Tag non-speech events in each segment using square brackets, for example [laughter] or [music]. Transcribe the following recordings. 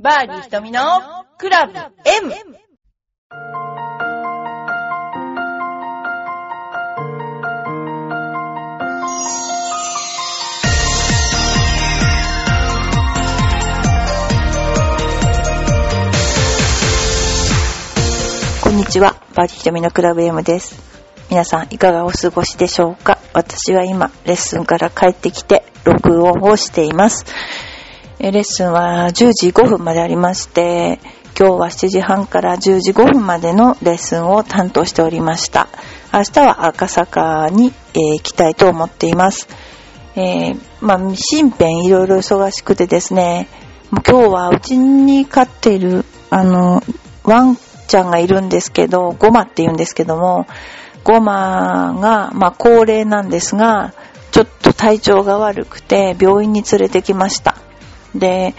バーディー瞳のクラブ M! こんにちは、バーディー瞳のクラブ M です。皆さんいかがお過ごしでしょうか？私は今、レッスンから帰ってきて、録音をしています。レッスンは10時5分までありまして、今日は7時半から10時5分までのレッスンを担当しておりました。明日は赤坂に、えー行きたいと思っています。えーまあ、身辺いろいろ忙しくてですね、今日はうちに飼っている、あの、ワンちゃんがいるんですけど、ゴマって言うんですけども、ゴマが、まあ、高齢なんですが、ちょっと体調が悪くて病院に連れてきました。で、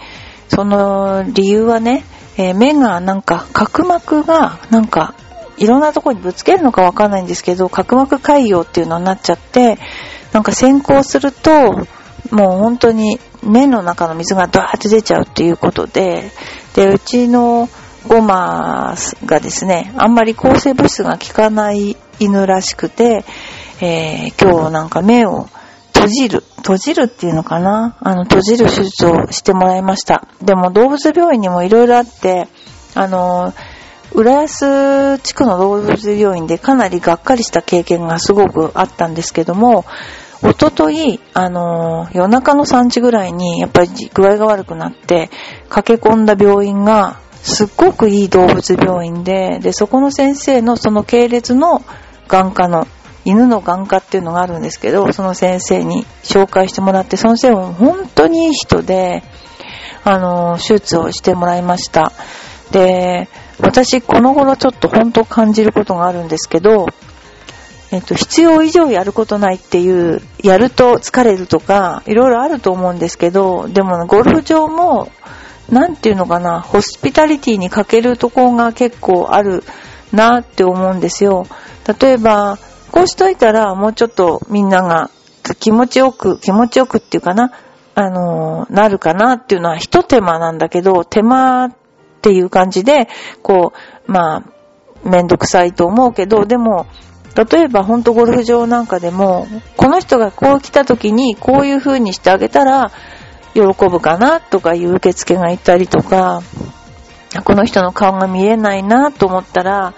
その理由はね、えー目がなんか角膜がなんかいろんなとこにぶつけるのかわかんないんですけど、角膜潰瘍っていうのになっちゃって、なんか先行すると、もう本当に目の中の水がドワーって出ちゃうっていうことで、で、うちのゴマがですね、あんまり抗生物質が効かない犬らしくて、えー今日なんか目を閉じる、閉じるっていうのかな？あの、閉じる手術をしてもらいました。でも動物病院にもいろいろあって、あの、浦安地区の動物病院でかなりがっかりした経験がすごくあったんですけども、おととい、あの、夜中の3時ぐらいにやっぱり具合が悪くなって、駆け込んだ病院が、すっごくいい動物病院で、で、そこの先生のその系列の眼科の、犬の眼科っていうのがあるんですけど、その先生に紹介してもらって、その先生も本当にいい人で、あの、手術をしてもらいました。で、私、この頃ちょっと本当感じることがあるんですけど、えっと、必要以上やることないっていう、やると疲れるとか、いろいろあると思うんですけど、でもゴルフ場も、なんていうのかな、ホスピタリティに欠けるところが結構あるなって思うんですよ。例えば、こうしといたらもうちょっとみんなが気持ちよく、気持ちよくっていうかな、あのーなるかなっていうのは一手間なんだけど、手間っていう感じで、こう、まあ、めんどくさいと思うけど、でも、例えば本当ゴルフ場なんかでも、この人がこう来た時にこういう風にしてあげたら喜ぶかなとかいう受付がいたりとか、この人の顔が見えないなと思ったら、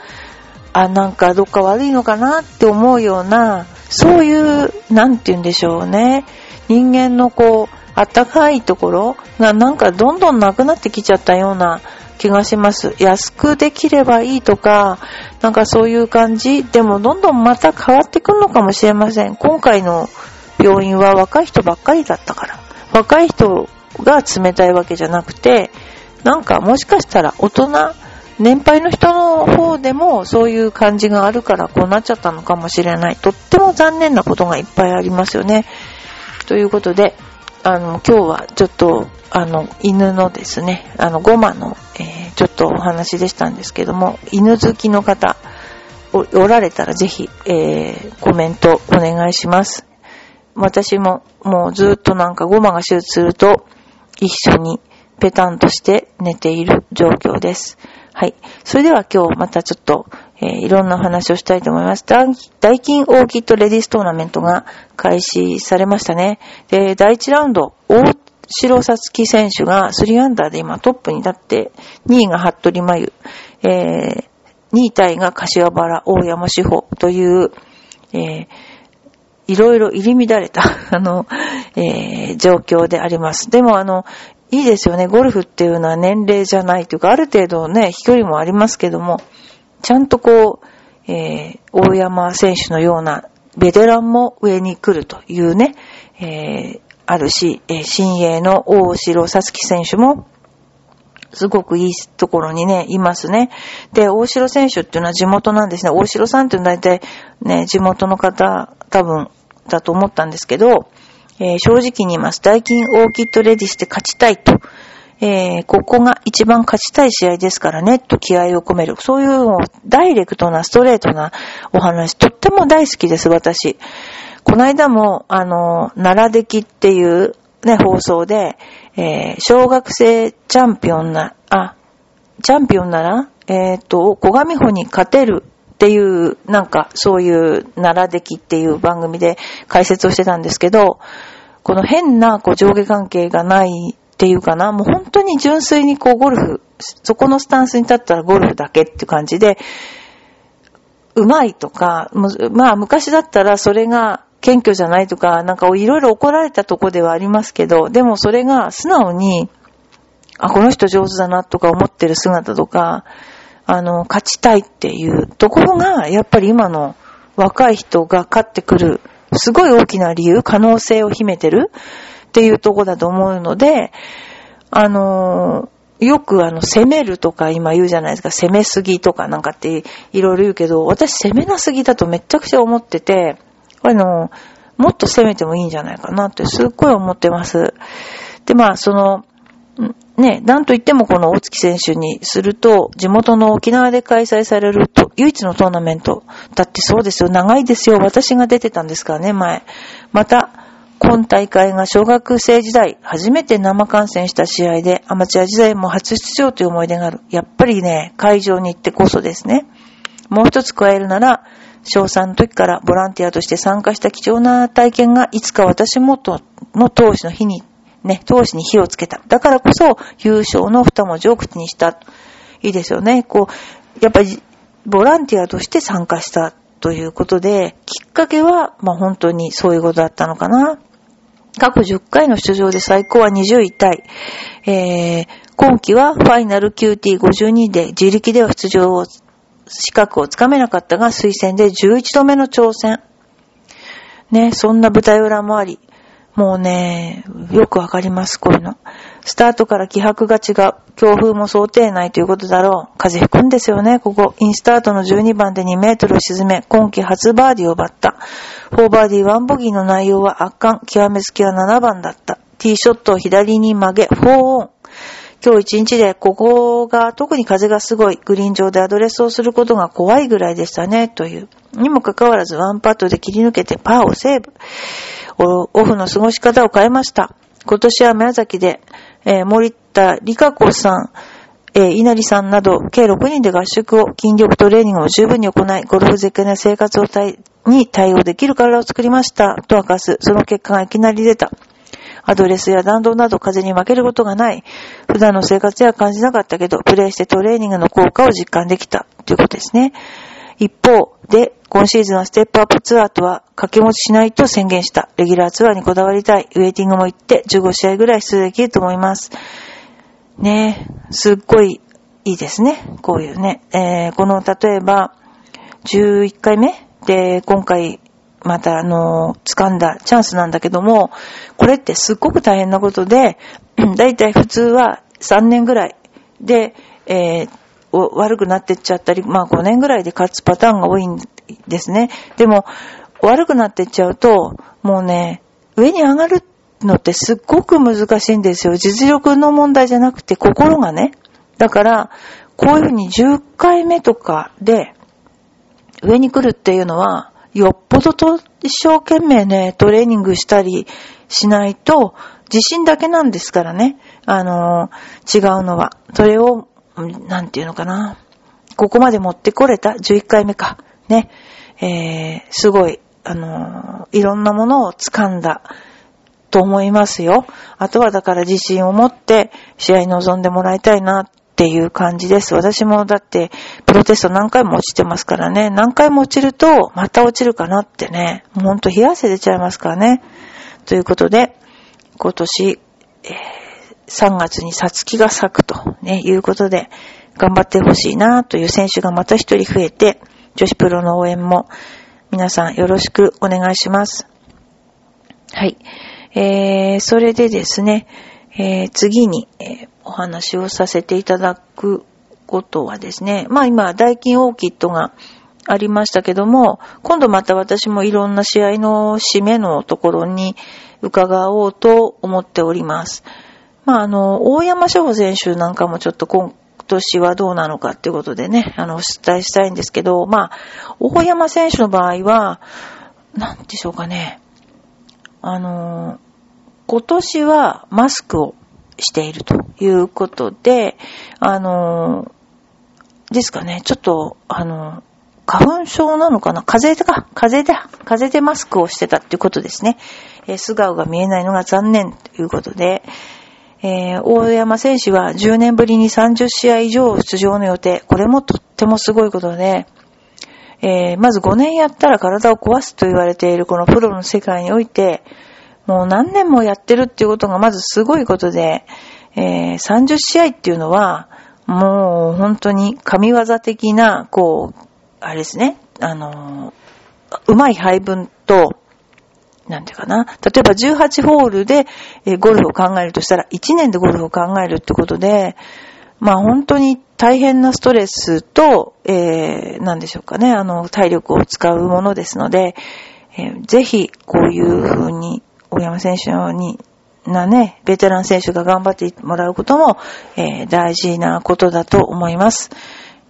あ、なんかどっか悪いのかなって思うような、そういう、なんて言うんでしょうね。人間のこう、あったかいところがなんかどんどんなくなってきちゃったような気がします。安くできればいいとか、なんかそういう感じ。でもどんどんまた変わってくるのかもしれません。今回の病院は若い人ばっかりだったから。若い人が冷たいわけじゃなくて、なんかもしかしたら大人、年配の人の方でもそういう感じがあるからこうなっちゃったのかもしれない。とっても残念なことがいっぱいありますよね。ということで、あの、今日はちょっと、あの、犬のですね、あの、ゴマの、えーちょっとお話でしたんですけども、犬好きの方、おおられたらぜひ、えーコメントお願いします。私ももうずっとなんかゴマが手術すると一緒にペタンとして寝ている状況です。はい。それでは今日またちょっと、えーいろんなお話をしたいと思います。ダンダイキンオーキッドレディストーナメントが開始されましたね。で、第1ラウンド、大城さつき選手が3アンダーで今トップに立って、2位が服部真由、えー、2位タイが柏原大山志保という、えーいろいろ入り乱れた、[laughs] あの、えー状況であります。でもあの、いいですよね。ゴルフっていうのは年齢じゃないというか、ある程度ね、飛距離もありますけども、ちゃんとこう、えー大山選手のようなベテランも上に来るというね、えーあるし、えー新鋭の大城さつき選手も、すごくいいところにね、いますね。で、大城選手っていうのは地元なんですね。大城さんっていうのは大体ね、地元の方、多分、だと思ったんですけど、えー正直に言います。ダイキンオーキッドレディスで勝ちたいと。えーここが一番勝ちたい試合ですからね、と気合を込める。そういうダイレクトな、ストレートなお話、とっても大好きです、私。この間も、あの、奈良出来っていうね、放送で、えー、小学生チャンピオンな、あ、チャンピオンなら、えっ、ー、と、小上穂に勝てるっていう、なんか、そういう奈良出来っていう番組で解説をしてたんですけど、この変なこう上下関係がないっていうかな、もう本当に純粋にこうゴルフ、そこのスタンスに立ったらゴルフだけっていう感じで、うまいとか、まあ昔だったらそれが謙虚じゃないとか、なんかいろいろ怒られたとこではありますけど、でもそれが素直に、あ、この人上手だなとか思ってる姿とか、あの、勝ちたいっていうところが、やっぱり今の若い人が勝ってくる、すごい大きな理由、可能性を秘めてるっていうとこだと思うので、あのよくあの、攻めるとか今言うじゃないですか、攻めすぎとかなんかっていろいろ言うけど、私攻めなすぎだとめちゃくちゃ思ってて、あの、もっと攻めてもいいんじゃないかなってすっごい思ってます。で、まあ、その、ね、なんといってもこの大月選手にすると、地元の沖縄で開催されると、唯一のトーナメント。だってそうですよ、長いですよ。私が出てたんですからね、前。また、今大会が小学生時代、初めて生観戦した試合で、アマチュア時代も初出場という思い出がある。やっぱりね、会場に行ってこそですね。もう一つ加えるなら、小3の時からボランティアとして参加した貴重な体験が、いつか私もとの投資の日に、ね、投資に火をつけた。だからこそ、優勝の二文字を口にした。いいですよね。こう、やっぱり、ボランティアとして参加したということで、きっかけは、まあ本当にそういうことだったのかな。過去10回の出場で最高は20位タイ。えー、今季はファイナル QT52 で自力では出場を資格をつかめなかったが推薦で11度目の挑戦。ね、そんな舞台裏もあり、もうね、よくわかります、こういうの。スタートから気迫が違う。強風も想定内ということだろう。風吹くんですよね、ここ。インスタートの12番で2メートルを沈め、今季初バーディーを奪った。4バーディー1ボギーの内容は圧巻。極め付きは7番だった。ティーショットを左に曲げ、4オン。今日一日でここが特に風がすごいグリーン上でアドレスをすることが怖いぐらいでしたね、という。にもかかわらずワンパットで切り抜けてパーをセーブ。オフの過ごし方を変えました。今年は宮崎で、えー、森田理香子さん、えー、稲荷さんなど、計6人で合宿を、筋力トレーニングを十分に行い、ゴルフ絶景な生活をに対応できる体を作りました、と明かす。その結果がいきなり出た。アドレスや弾道など風に負けることがない。普段の生活では感じなかったけど、プレイしてトレーニングの効果を実感できた。ということですね。一方で、今シーズンはステップアップツアーとは掛け持ちしないと宣言した。レギュラーツアーにこだわりたい。ウェイティングも行って15試合ぐらい出場できると思います。ねえ、すっごいいいですね。こういうね。えー、この、例えば、11回目？で、今回、またあの、掴んだチャンスなんだけども、これってすっごく大変なことで、だいたい普通は3年ぐらいで、えー、悪くなってっちゃったり、まあ5年ぐらいで勝つパターンが多いんですね。でも、悪くなってっちゃうと、もうね、上に上がるのってすっごく難しいんですよ。実力の問題じゃなくて心がね。だから、こういうふうに10回目とかで上に来るっていうのは、よっぽどと一生懸命ね、トレーニングしたりしないと、自信だけなんですからね。あの、違うのは。それを、なんていうのかな。ここまで持ってこれた ?11 回目か。ね。えー、すごい、あの、いろんなものを掴んだと思いますよ。あとはだから自信を持って試合に臨んでもらいたいなっていう感じです。私もだって、プロテスト何回も落ちてますからね。何回も落ちると、また落ちるかなってね。もうほんと冷や汗出ちゃいますからね。ということで、今年、えー、3月にサツキが咲くと、ね、いうことで、頑張ってほしいなという選手がまた一人増えて、女子プロの応援も皆さんよろしくお願いします。はい。えー、それでですね、えー、次に、えー、お話をさせていただくことはですね、まあ今、ダイキンオーキッドがありましたけども、今度また私もいろんな試合の締めのところに伺おうと思っております。まああの、大山翔選手なんかもちょっと今年はどうなのかっていうことでね、あの、お伝えしたいんですけど、まあ、大山選手の場合は、なんでしょうかね、あの、今年はマスクをしているということで、あの、ですかね、ちょっと、あの、花粉症なのかな？風邪か、風邪で、風邪でマスクをしてたっていうことですね。えー、素顔が見えないのが残念ということで、えー、大山選手は10年ぶりに30試合以上出場の予定。これもとってもすごいことで、えー、まず5年やったら体を壊すと言われているこのプロの世界において、もう何年もやってるっていうことがまずすごいことで、えー、30試合っていうのは、もう本当に神業的な、こう、あれですね、あのうまい配分と、なんていうかな。例えば18ホールで、えゴルフを考えるとしたら、1年でゴルフを考えるってことで、まあ本当に大変なストレスと、えー、なんでしょうかね、あの、体力を使うものですので、えー、ぜひ、こういうふうに、大山選手のに、なね、ベテラン選手が頑張ってもらうことも、えー、大事なことだと思います。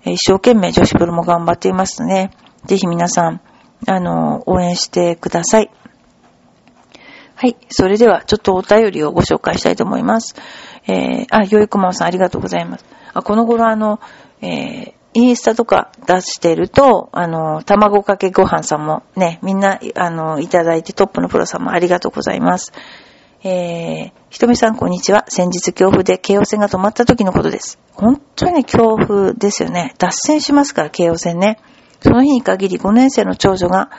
一生懸命女子プロも頑張っていますね。ぜひ皆さん、あの、応援してください。はい。それでは、ちょっとお便りをご紹介したいと思います。えー、あ、よいこまさんありがとうございます。あ、この頃あの、えー、インスタとか出してると、あの、卵かけご飯さんもね、みんな、あの、いただいてトップのプロさんもありがとうございます。えー、ひとみさんこんにちは。先日強風で京王線が止まった時のことです。本当に強風ですよね。脱線しますから、京王線ね。その日に限り5年生の長女が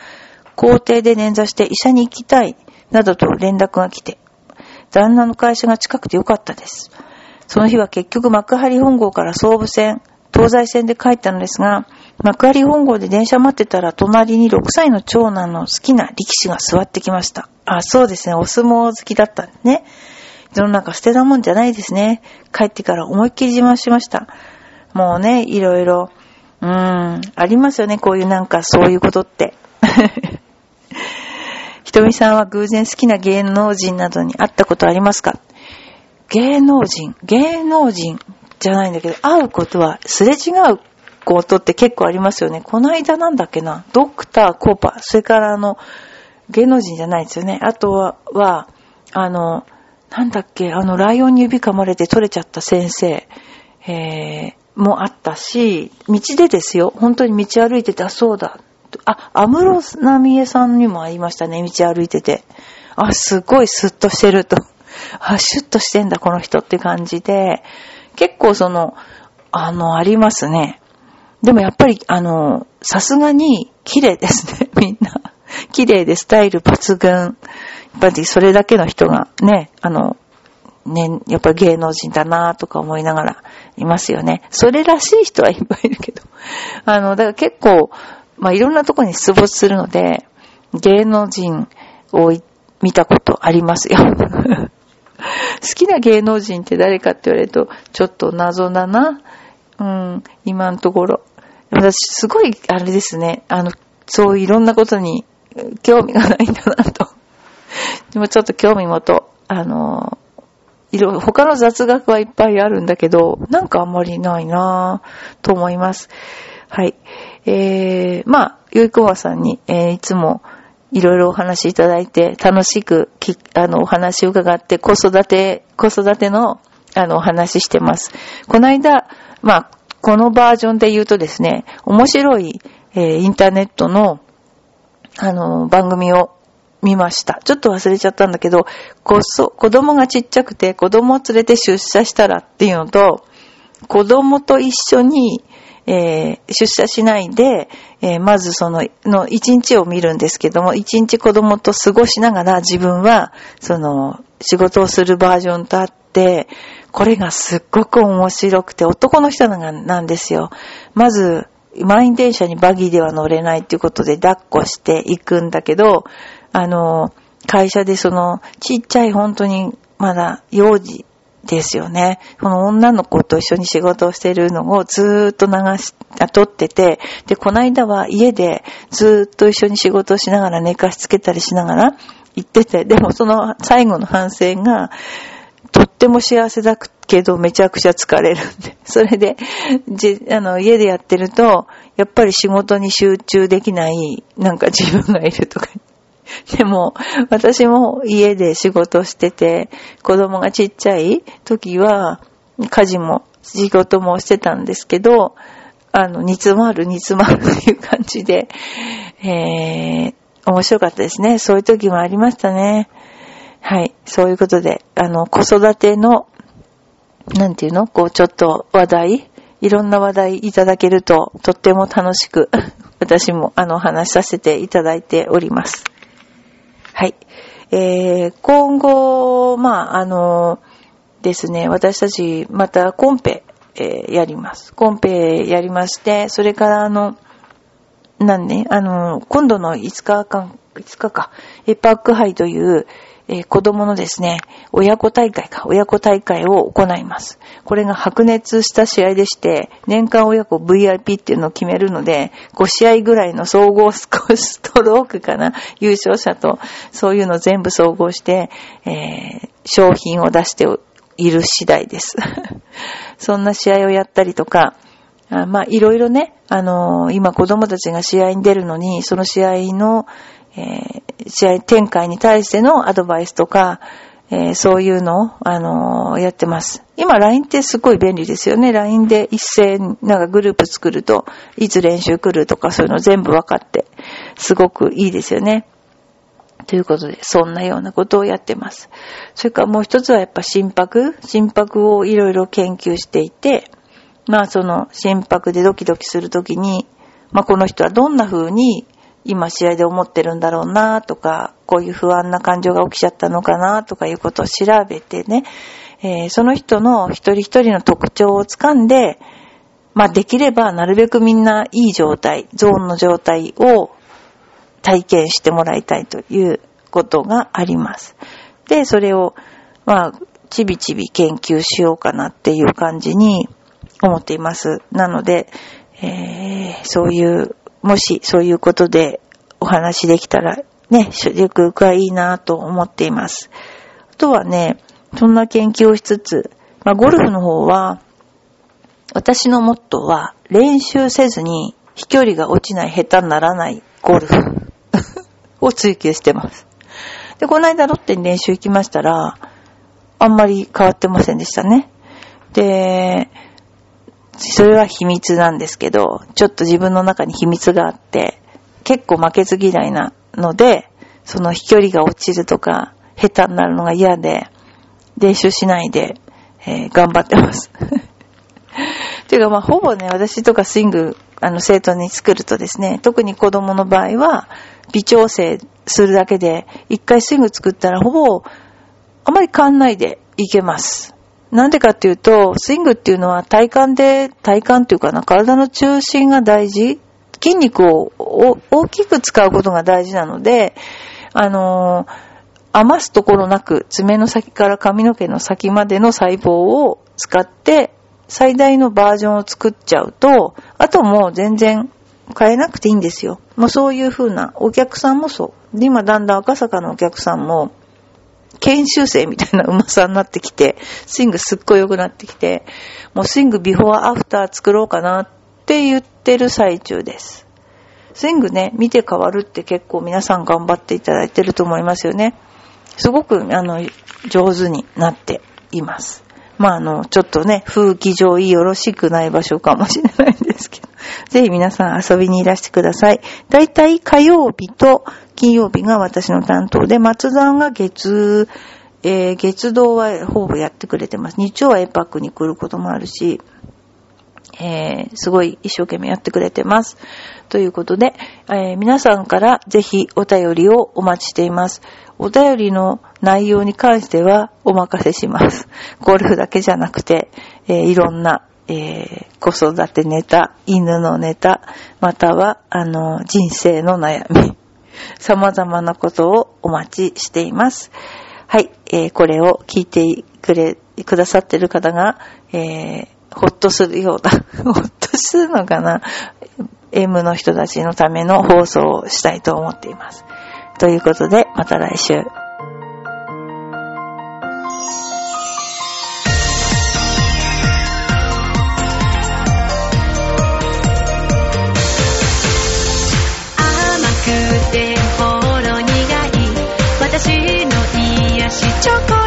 校庭で捻挫して医者に行きたい、などと連絡が来て、旦那の会社が近くてよかったです。その日は結局幕張本郷から総武線、東西線で帰ったのですが、幕張本郷で電車待ってたら隣に6歳の長男の好きな力士が座ってきました。あ、そうですね。お相撲好きだったんですね。世の中捨てたもんじゃないですね。帰ってから思いっきり自慢しました。もうね、いろいろ、うーん、ありますよね。こういうなんかそういうことって。[laughs] ひとみさんは偶然好きな芸能人などに会ったことありますか？芸能人、芸能人じゃないんだけど、会うことはすれ違うことって結構ありますよね。この間なんだっけな、ドクター、コーパ、それからあの、芸能人じゃないですよね。あとは、はあの、なんだっけ、あの、ライオンに指噛まれて取れちゃった先生、えー、もあったし、道でですよ。本当に道歩いてて、あ、そうだ。あ、安室奈美恵さんにも会いましたね。道歩いてて。あ、すごいスッとしてると。あ、シュッとしてんだ、この人って感じで。結構その、あの、ありますね。でもやっぱり、あの、さすがに綺麗ですね、[laughs] みんな。綺麗でスタイル抜群。やっぱりそれだけの人がね、あの、ね、やっぱり芸能人だなとか思いながらいますよね。それらしい人はいっぱいいるけど。あの、だから結構、まあ、いろんなとこに出没するので、芸能人を見たことありますよ。[laughs] 好きな芸能人って誰かって言われると、ちょっと謎だな。うん、今のところ。私、すごい、あれですね。あの、そういろんなことに興味がないんだなと。[laughs] でもちょっと興味もと、あの、いろ、他の雑学はいっぱいあるんだけど、なんかあんまりないなぁ、と思います。はい。えー、まあ、よいこわさんに、えー、いつも、いろいろお話いただいて、楽しく、あの、お話を伺って、子育て、子育ての、あの、お話してます。この間、まあ、このバージョンで言うとですね、面白い、えー、インターネットの、あの、番組を見ました。ちょっと忘れちゃったんだけど、こそ、子供がちっちゃくて、子供を連れて出社したらっていうのと、子供と一緒に、えー、出社しないで、えー、まずその、の一日を見るんですけども、一日子供と過ごしながら自分は、その、仕事をするバージョンとあって、これがすっごく面白くて、男の人なんですよ。まず、満員電車にバギーでは乗れないっていうことで抱っこしていくんだけど、あの、会社でその、ちっちゃい本当にまだ幼児ですよね。この女の子と一緒に仕事をしてるのをずーっと流し、撮ってて、で、この間は家でずーっと一緒に仕事をしながら寝かしつけたりしながら行ってて、でもその最後の反省が、とっても幸せだけどめちゃくちゃ疲れるんで。それで、じ、あの、家でやってると、やっぱり仕事に集中できない、なんか自分がいるとか、[laughs] でも、私も家で仕事してて、子供がちっちゃい時は、家事も仕事もしてたんですけど、あの、煮詰まる煮詰まるっていう感じで、えー、面白かったですね。そういう時もありましたね。はい。そういうことで、あの、子育ての、なんていうの？こう、ちょっと話題？いろんな話題いただけると、とっても楽しく、[laughs] 私も、あの、話させていただいております。はい。えー、今後、まあ、あの、ですね、私たち、またコンペ、えー、やります。コンペやりまして、それからあの、なんね、あの、今度の5日間、5日か、エパック杯という、えー、子供のですね、親子大会か、親子大会を行います。これが白熱した試合でして、年間親子 VIP っていうのを決めるので、5試合ぐらいの総合ストロークかな、優勝者と、そういうの全部総合して、えー、商品を出している次第です。[laughs] そんな試合をやったりとか、あまあ、いろいろね、あのー、今子供たちが試合に出るのに、その試合の、えー、試合展開に対してのアドバイスとか、えー、そういうのを、あのー、やってます。今 LINE ってすごい便利ですよね。LINE で一斉なんかグループ作ると、いつ練習来るとかそういうの全部分かって、すごくいいですよね。ということで、そんなようなことをやってます。それからもう一つはやっぱ心拍心拍をいろいろ研究していて、まあその心拍でドキドキするときに、まあこの人はどんな風に今試合で思ってるんだろうなとか、こういう不安な感情が起きちゃったのかなとかいうことを調べてね、えー、その人の一人一人の特徴をつかんで、まあできればなるべくみんないい状態、ゾーンの状態を体験してもらいたいということがあります。で、それを、まあ、ちびちび研究しようかなっていう感じに思っています。なので、えー、そういう、もしそういうことでお話できたらね、ゆくゆくはいいなと思っています。あとはね、そんな研究をしつつ、まあ、ゴルフの方は、私のモットーは練習せずに飛距離が落ちない下手にならないゴルフ [laughs] を追求してます。で、この間ロッテに練習行きましたら、あんまり変わってませんでしたね。で、それは秘密なんですけど、ちょっと自分の中に秘密があって、結構負けず嫌いなので、その飛距離が落ちるとか、下手になるのが嫌で、練習しないで、えー、頑張ってます。[laughs] ていうかまあほぼね、私とかスイング、あの生徒に作るとですね、特に子供の場合は、微調整するだけで、一回スイング作ったらほぼ、あまり変わんないでいけます。なんでかっていうと、スイングっていうのは体幹で、体幹っていうかな、体の中心が大事。筋肉を大きく使うことが大事なので、あの、余すところなく爪の先から髪の毛の先までの細胞を使って最大のバージョンを作っちゃうと、あともう全然変えなくていいんですよ。もうそういう風なお客さんもそう。で、今だんだん赤坂のお客さんも研修生みたいなうまさになってきて、スイングすっごい良くなってきて、もうスイングビフォーアフター作ろうかなって言ってる最中です。スイングね、見て変わるって結構皆さん頑張っていただいてると思いますよね。すごく、あの、上手になっています。まあ、あの、ちょっとね、風紀上よろしくない場所かもしれないんですけど、ぜひ皆さん遊びにいらしてください。だいたい火曜日と金曜日が私の担当で、松山が月、えー、月堂はほぼやってくれてます。日曜はエパックに来ることもあるし、えー、すごい一生懸命やってくれてます。ということで、えー、皆さんからぜひお便りをお待ちしています。お便りの内容に関してはお任せします。ゴルフだけじゃなくて、えー、いろんな、え子育てネタ、犬のネタ、または、あの、人生の悩み、[laughs] 様々なことをお待ちしています。はい、えこれを聞いてくれ、くださってる方が、えほっとするようだ。[laughs] ほっとするのかな ?M の人たちのための放送をしたいと思っています。ということで、また来週。chocolate.